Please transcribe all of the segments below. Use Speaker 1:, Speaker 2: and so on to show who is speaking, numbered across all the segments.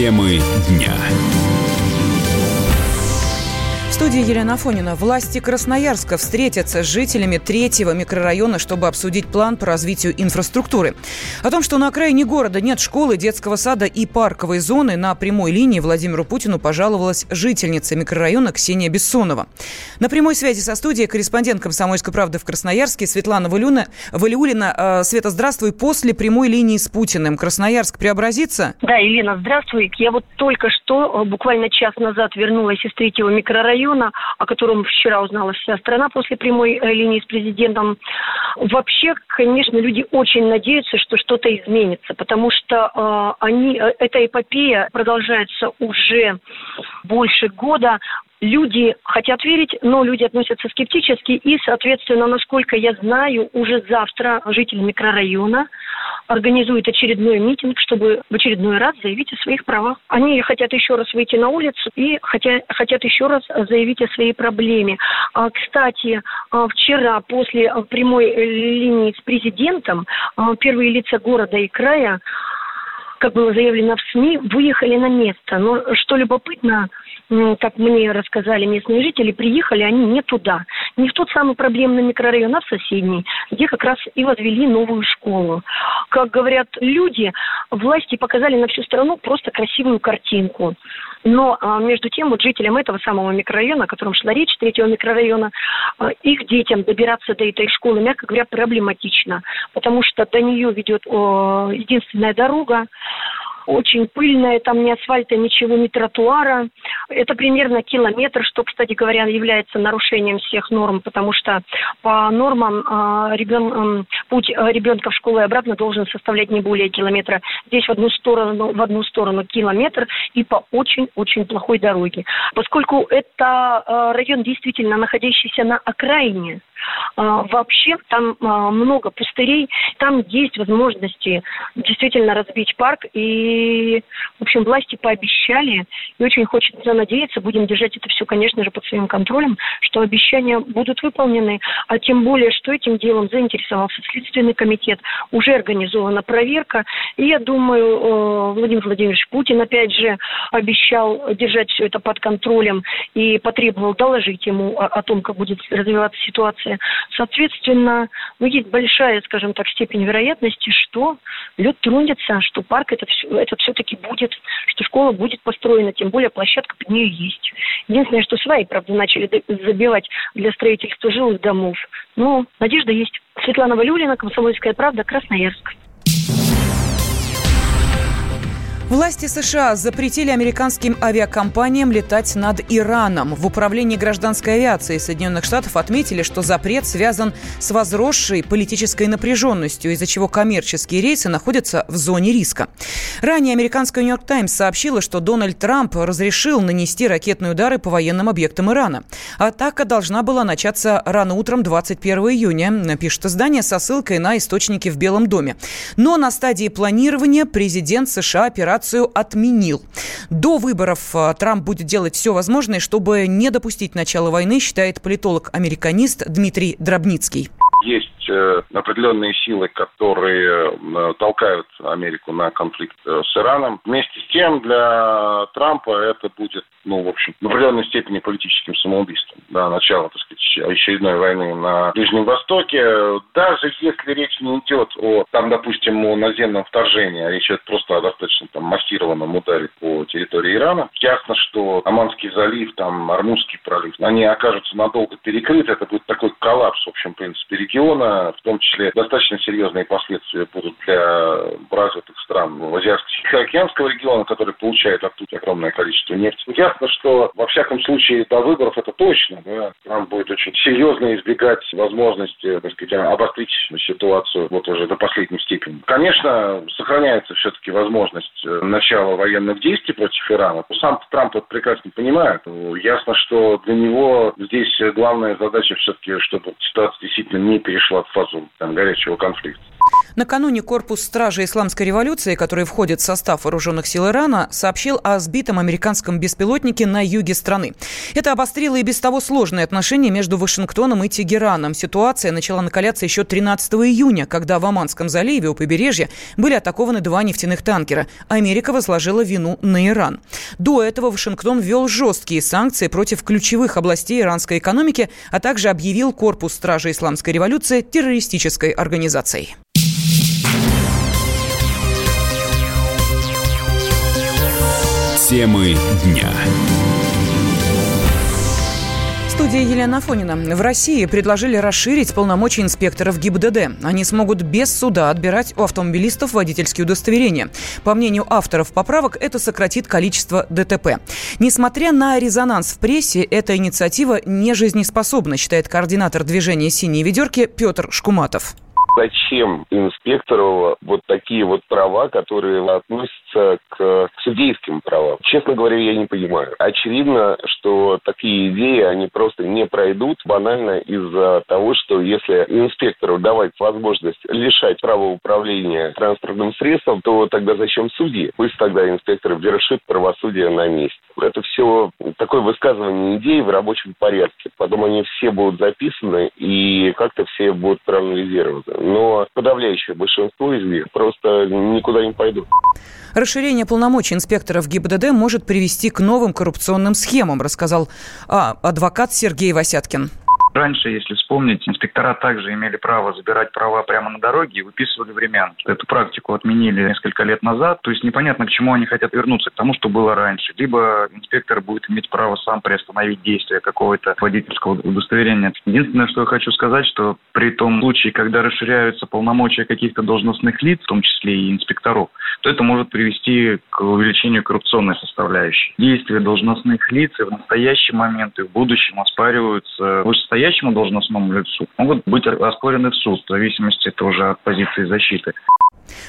Speaker 1: Темы дня
Speaker 2: студии Елена Афонина. Власти Красноярска встретятся с жителями третьего микрорайона, чтобы обсудить план по развитию инфраструктуры. О том, что на окраине города нет школы, детского сада и парковой зоны, на прямой линии Владимиру Путину пожаловалась жительница микрорайона Ксения Бессонова. На прямой связи со студией корреспондент «Комсомольской правды» в Красноярске Светлана Валюна, Валиулина. Э, Света, здравствуй. После прямой линии с Путиным Красноярск преобразится?
Speaker 3: Да, Елена, здравствуй. Я вот только что, э, буквально час назад вернулась из третьего микрорайона района, о котором вчера узнала вся страна после прямой э, линии с президентом. Вообще, конечно, люди очень надеются, что что-то изменится, потому что э, они, э, эта эпопея продолжается уже больше года люди хотят верить, но люди относятся скептически. И, соответственно, насколько я знаю, уже завтра жители микрорайона организуют очередной митинг, чтобы в очередной раз заявить о своих правах. Они хотят еще раз выйти на улицу и хотят, хотят еще раз заявить о своей проблеме. А, кстати, а, вчера после прямой линии с президентом а, первые лица города и края как было заявлено в СМИ, выехали на место. Но что любопытно, как мне рассказали местные жители, приехали они не туда, не в тот самый проблемный микрорайон, а в соседний, где как раз и возвели новую школу. Как говорят люди, власти показали на всю страну просто красивую картинку. Но а, между тем, вот жителям этого самого микрорайона, о котором шла речь, третьего микрорайона, а, их детям добираться до этой школы, мягко говоря, проблематично, потому что до нее ведет единственная дорога, очень пыльная, там ни асфальта, ничего, ни тротуара. Это примерно километр, что, кстати говоря, является нарушением всех норм, потому что по нормам э, ребен, э, путь ребенка в школу и обратно должен составлять не более километра. Здесь в одну сторону, в одну сторону километр и по очень-очень плохой дороге. Поскольку это э, район действительно находящийся на окраине, а, вообще там а, много пустырей, там есть возможности действительно разбить парк. И, в общем, власти пообещали, и очень хочется надеяться, будем держать это все, конечно же, под своим контролем, что обещания будут выполнены, а тем более, что этим делом заинтересовался Следственный комитет, уже организована проверка, и я думаю, Владимир Владимирович Путин, опять же, обещал держать все это под контролем и потребовал доложить ему о, о том, как будет развиваться ситуация ситуации. Соответственно, ну, есть большая, скажем так, степень вероятности, что лед тронется, что парк это, все, это все-таки будет, что школа будет построена, тем более площадка под нее есть. Единственное, что свои, правда, начали забивать для строительства жилых домов. Но надежда есть. Светлана Валюлина, Комсомольская правда, Красноярск.
Speaker 2: Власти США запретили американским авиакомпаниям летать над Ираном. В управлении гражданской авиации Соединенных Штатов отметили, что запрет связан с возросшей политической напряженностью, из-за чего коммерческие рейсы находятся в зоне риска. Ранее американская «Нью-Йорк Таймс» сообщила, что Дональд Трамп разрешил нанести ракетные удары по военным объектам Ирана. Атака должна была начаться рано утром 21 июня, пишет издание со ссылкой на источники в Белом доме. Но на стадии планирования президент США операцию операцию отменил. До выборов э, Трамп будет делать все возможное, чтобы не допустить начала войны, считает политолог-американист Дмитрий Дробницкий
Speaker 4: есть э, определенные силы, которые э, толкают Америку на конфликт с Ираном. Вместе с тем для Трампа это будет ну, в общем, в определенной степени политическим самоубийством. Да, начало, так очередной войны на Ближнем Востоке. Даже если речь не идет о, там, допустим, о наземном вторжении, а речь идет просто о достаточно там массированном ударе по территории Ирана, ясно, что Аманский залив, там, Армузский пролив, они окажутся надолго перекрыты. Это будет такой коллапс, в общем, в принципе, региона. В том числе достаточно серьезные последствия будут для развитых стран Азиатско-Тихоокеанского региона, который получает оттуда огромное количество нефти. Ясно, что во всяком случае до выборов это точно. Да, Трамп будет очень серьезно избегать возможности, так сказать, обострить ситуацию вот уже до последней степени. Конечно, сохраняется все-таки возможность э, начала военных действий против Ирана. Сам Трамп это прекрасно понимает. Ясно, что для него здесь главная задача все-таки, чтобы ситуация действительно не перешла в фазу там, горячего конфликта.
Speaker 2: Накануне корпус стражи исламской революции, который входит в состав вооруженных сил Ирана, сообщил о сбитом американском беспилотнике на юге страны. Это обострило и без того сложные отношения между Вашингтоном и Тегераном. Ситуация начала накаляться еще 13 июня, когда в Оманском заливе у побережья были атакованы два нефтяных танкера. Америка возложила вину на Иран. До этого Вашингтон ввел жесткие санкции против ключевых областей иранской экономики, а также объявил корпус стражи исламской революции террористической организацией.
Speaker 1: Темы дня.
Speaker 2: студии Елена Афонина. В России предложили расширить полномочия инспекторов ГИБДД. Они смогут без суда отбирать у автомобилистов водительские удостоверения. По мнению авторов поправок, это сократит количество ДТП. Несмотря на резонанс в прессе, эта инициатива не жизнеспособна, считает координатор движения «Синие ведерки» Петр Шкуматов
Speaker 5: зачем инспектору вот такие вот права, которые относятся к судейским правам. Честно говоря, я не понимаю. Очевидно, что такие идеи, они просто не пройдут банально из-за того, что если инспектору давать возможность лишать права управления транспортным средством, то тогда зачем судьи? Пусть тогда инспектор вершит правосудие на месте. Это все такое высказывание идей в рабочем порядке. Потом они все будут записаны и как-то все будут проанализированы но подавляющее большинство из них просто никуда не пойдут.
Speaker 2: Расширение полномочий инспекторов ГИБДД может привести к новым коррупционным схемам, рассказал а, адвокат Сергей Васяткин.
Speaker 6: Раньше, если вспомнить, инспектора также имели право забирать права прямо на дороге и выписывали временки. Эту практику отменили несколько лет назад, то есть непонятно, к чему они хотят вернуться, к тому, что было раньше. Либо инспектор будет иметь право сам приостановить действие какого-то водительского удостоверения. Единственное, что я хочу сказать, что при том случае, когда расширяются полномочия каких-то должностных лиц, в том числе и инспекторов, то это может привести к увеличению коррупционной составляющей. Действия должностных лиц и в настоящий момент, и в будущем оспариваются вышестоящему должностному лицу, могут быть оспорены в суд, в зависимости это уже от позиции защиты.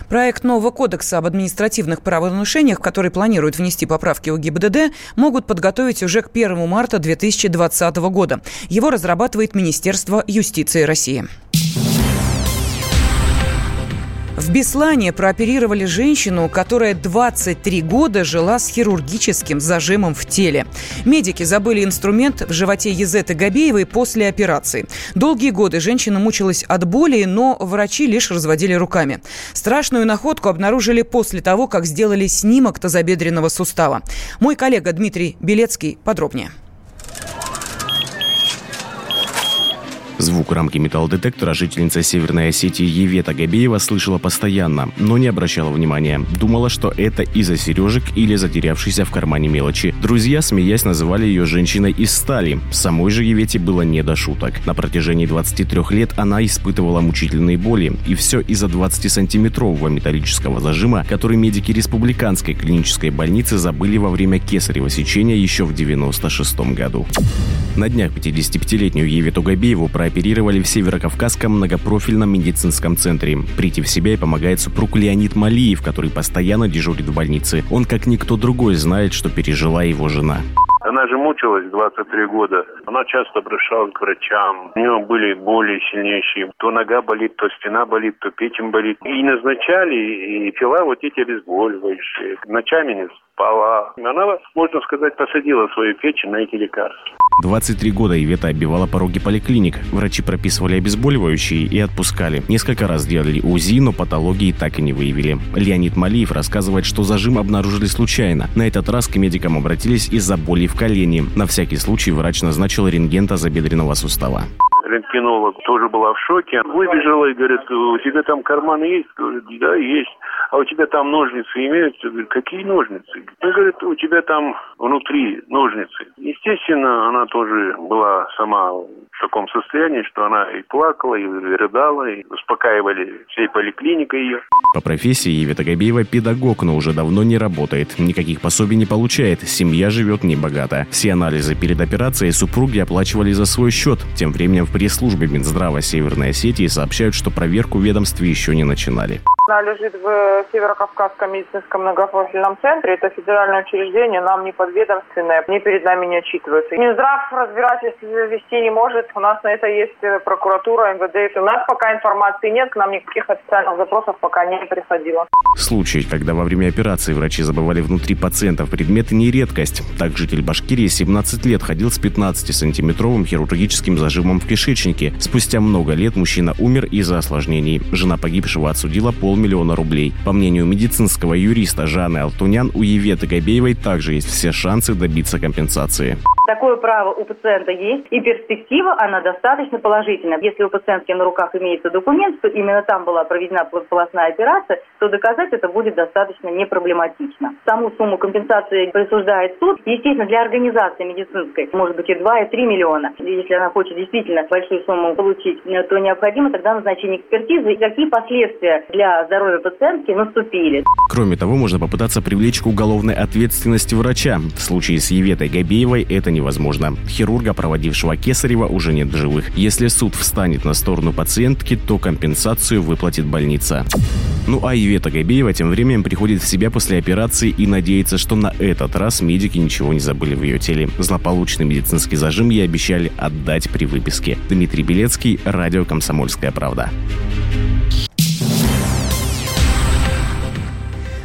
Speaker 2: Проект нового кодекса об административных правонарушениях, который планирует внести поправки у ГИБДД, могут подготовить уже к 1 марта 2020 года. Его разрабатывает Министерство юстиции России. В Беслане прооперировали женщину, которая 23 года жила с хирургическим зажимом в теле. Медики забыли инструмент в животе Езеты Габеевой после операции. Долгие годы женщина мучилась от боли, но врачи лишь разводили руками. Страшную находку обнаружили после того, как сделали снимок тазобедренного сустава. Мой коллега Дмитрий Белецкий подробнее.
Speaker 7: Звук рамки металлодетектора жительница Северной Осетии Евета Габеева слышала постоянно, но не обращала внимания. Думала, что это из-за сережек или затерявшейся в кармане мелочи. Друзья, смеясь, называли ее женщиной из стали. Самой же Евете было не до шуток. На протяжении 23 лет она испытывала мучительные боли. И все из-за 20-сантиметрового металлического зажима, который медики Республиканской клинической больницы забыли во время кесарево сечения еще в 96 году. На днях 55-летнюю Евету Габееву про оперировали в Северокавказском многопрофильном медицинском центре. Прийти в себя и помогает супруг Леонид Малиев, который постоянно дежурит в больнице. Он, как никто другой, знает, что пережила его жена.
Speaker 8: Она же мучилась 23 года. Она часто обращалась к врачам. У нее были боли сильнейшие. То нога болит, то спина болит, то печень болит. И назначали, и пила вот эти обезболивающие. Ночами не спала. Она, можно сказать, посадила свою печень на эти лекарства.
Speaker 7: 23 года Ивета оббивала пороги поликлиник. Врачи прописывали обезболивающие и отпускали. Несколько раз делали УЗИ, но патологии так и не выявили. Леонид Малиев рассказывает, что зажим обнаружили случайно. На этот раз к медикам обратились из-за боли в колене. На всякий случай врач назначил рентген тазобедренного сустава
Speaker 8: рентгенолог тоже была в шоке. Выбежала и говорит, у тебя там карманы есть? Говорит, да, есть. А у тебя там ножницы имеются? Говорит, какие ножницы? Он говорит, у тебя там внутри ножницы. Естественно, она тоже была сама в таком состоянии, что она и плакала, и рыдала, и успокаивали всей поликлиникой ее.
Speaker 7: По профессии Евета Габиева педагог, но уже давно не работает. Никаких пособий не получает. Семья живет небогато. Все анализы перед операцией супруги оплачивали за свой счет. Тем временем в пресс-службе Минздрава Северной Осетии сообщают, что проверку в ведомстве еще не начинали.
Speaker 1: Она лежит в Северо-Кавказском медицинском многопрофильном центре. Это федеральное учреждение, нам не подведомственное, ни перед нами не отчитывается. Минздрав разбирательство вести не может. У нас на это есть э, прокуратура, МВД. У нас пока информации нет, к нам никаких официальных запросов пока не приходило.
Speaker 7: Случай, когда во время операции врачи забывали внутри пациентов предметы, не редкость. Так житель Башкирии 17 лет ходил с 15-сантиметровым хирургическим зажимом в кишечнике. Спустя много лет мужчина умер из-за осложнений. Жена погибшего отсудила полмиллиона рублей. По мнению медицинского юриста Жанны Алтунян, у Еветы Габеевой также есть все шансы добиться компенсации.
Speaker 9: Такое право у пациента есть, и перспектива, она достаточно положительная. Если у пациентки на руках имеется документ, что именно там была проведена полостная операция, то доказать это будет достаточно непроблематично. Саму сумму компенсации присуждает суд. Естественно, для организации медицинской может быть и 2, и 3 миллиона. Если она хочет действительно большую сумму получить, то необходимо тогда назначение экспертизы. И какие последствия для здоровья пациентки наступили.
Speaker 7: Кроме того, можно попытаться привлечь к уголовной ответственности врача. В случае с Еветой Габеевой это невозможно. Хирурга, проводившего Кесарева, уже нет в живых. Если суд встанет на сторону пациентки, то компенсацию выплатит больница. Ну а Ивета Габеева тем временем приходит в себя после операции и надеется, что на этот раз медики ничего не забыли в ее теле. Злополучный медицинский зажим ей обещали отдать при выписке. Дмитрий Белецкий, радио «Комсомольская правда».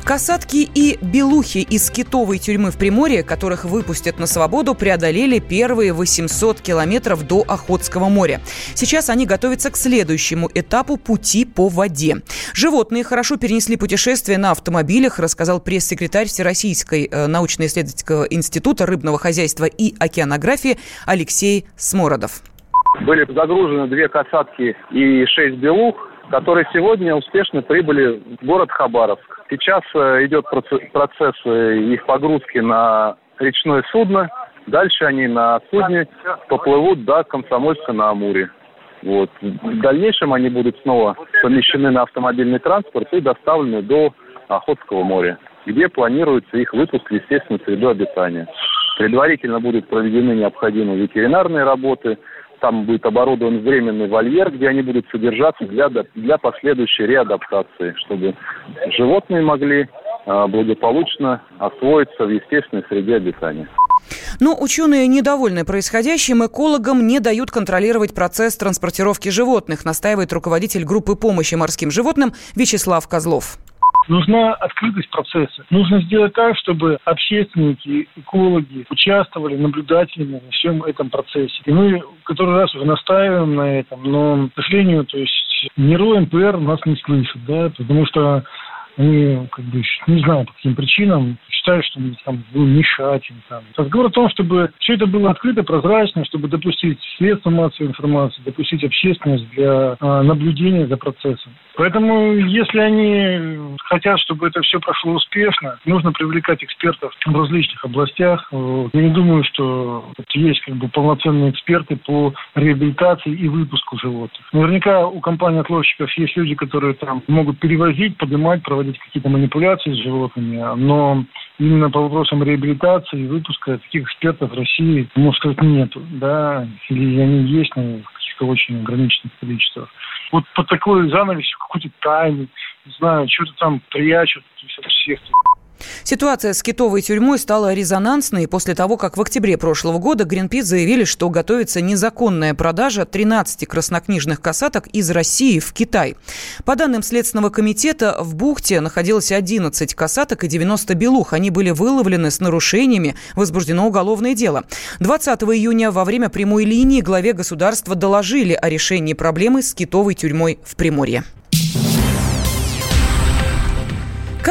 Speaker 2: Касатки и белухи из китовой тюрьмы в Приморье, которых выпустят на свободу, преодолели первые 800 километров до Охотского моря. Сейчас они готовятся к следующему этапу пути по воде. Животные хорошо перенесли путешествие на автомобилях, рассказал пресс-секретарь Всероссийской э, научно-исследовательского института рыбного хозяйства и океанографии Алексей Смородов.
Speaker 10: Были загружены две касатки и шесть белух, которые сегодня успешно прибыли в город Хабаровск. Сейчас э, идет процесс э, их погрузки на речное судно. Дальше они на судне поплывут до Комсомольска на Амуре. Вот. В дальнейшем они будут снова помещены на автомобильный транспорт и доставлены до Охотского моря, где планируется их выпуск в естественную среду обитания. Предварительно будут проведены необходимые ветеринарные работы – там будет оборудован временный вольер, где они будут содержаться для, для последующей реадаптации, чтобы животные могли а, благополучно освоиться в естественной среде обитания.
Speaker 2: Но ученые недовольны происходящим, экологам не дают контролировать процесс транспортировки животных, настаивает руководитель группы помощи морским животным Вячеслав Козлов.
Speaker 11: Нужна открытость процесса. Нужно сделать так, чтобы общественники, экологи участвовали наблюдателями на всем этом процессе. И мы который раз уже настаиваем на этом, но, к сожалению, то есть НИРО, МПР нас не слышат, да, потому что они, как бы, не знаю, по каким причинам, считают, что мы там будем мешать им. Там. Разговор о том, чтобы все это было открыто, прозрачно, чтобы допустить средства массовой информации, допустить общественность для а, наблюдения за процессом. Поэтому, если они хотят, чтобы это все прошло успешно, нужно привлекать экспертов в различных областях. Я не думаю, что есть как бы полноценные эксперты по реабилитации и выпуску животных. Наверняка у компании отложщиков есть люди, которые там могут перевозить, поднимать, проводить какие-то манипуляции с животными, но именно по вопросам реабилитации и выпуска таких экспертов в России, можно сказать, нету, да, или они есть, но каких-то очень ограниченных количествах. Вот под такой занавесью какой-то тайны, не знаю, что-то там прячут, от всех.
Speaker 2: Ситуация с китовой тюрьмой стала резонансной после того, как в октябре прошлого года Гринпис заявили, что готовится незаконная продажа 13 краснокнижных касаток из России в Китай. По данным Следственного комитета, в бухте находилось 11 касаток и 90 белух. Они были выловлены с нарушениями, возбуждено уголовное дело. 20 июня во время прямой линии главе государства доложили о решении проблемы с китовой тюрьмой в Приморье.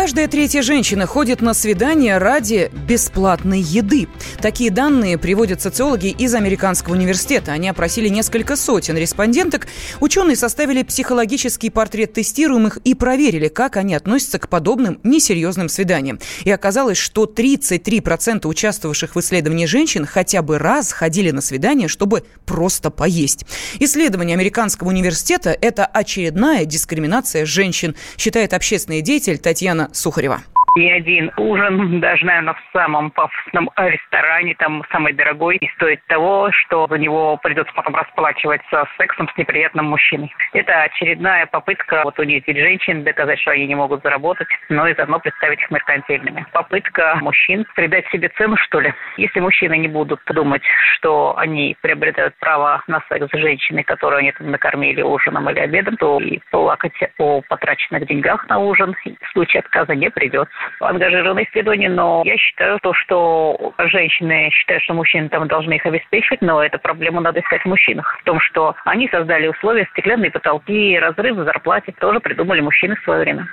Speaker 2: Каждая третья женщина ходит на свидание ради бесплатной еды. Такие данные приводят социологи из Американского университета. Они опросили несколько сотен респонденток. Ученые составили психологический портрет тестируемых и проверили, как они относятся к подобным несерьезным свиданиям. И оказалось, что 33% участвовавших в исследовании женщин хотя бы раз ходили на свидание, чтобы просто поесть. Исследование Американского университета – это очередная дискриминация женщин, считает общественный деятель Татьяна Сухарева.
Speaker 12: Ни один ужин, даже, наверное, в самом пафосном ресторане, там самый дорогой, и стоит того, что за него придется потом расплачиваться сексом с неприятным мужчиной. Это очередная попытка вот унизить женщин, доказать, что они не могут заработать, но и заодно представить их меркантильными. Попытка мужчин придать себе цену, что ли. Если мужчины не будут думать, что они приобретают право на секс с женщиной, которую они там накормили ужином или обедом, то и плакать о потраченных деньгах на ужин в случае отказа не придется. Ангажированное исследование, но я считаю то, что женщины считают, что мужчины там должны их обеспечивать, но эту проблему надо искать в мужчинах. В том, что они создали условия, стеклянные потолки, разрыв в зарплате, тоже придумали мужчины в свое время.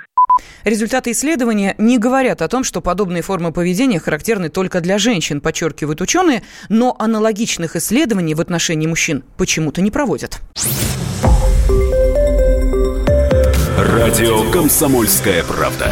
Speaker 2: Результаты исследования не говорят о том, что подобные формы поведения характерны только для женщин, подчеркивают ученые, но аналогичных исследований в отношении мужчин почему-то не проводят.
Speaker 13: Радио «Комсомольская правда».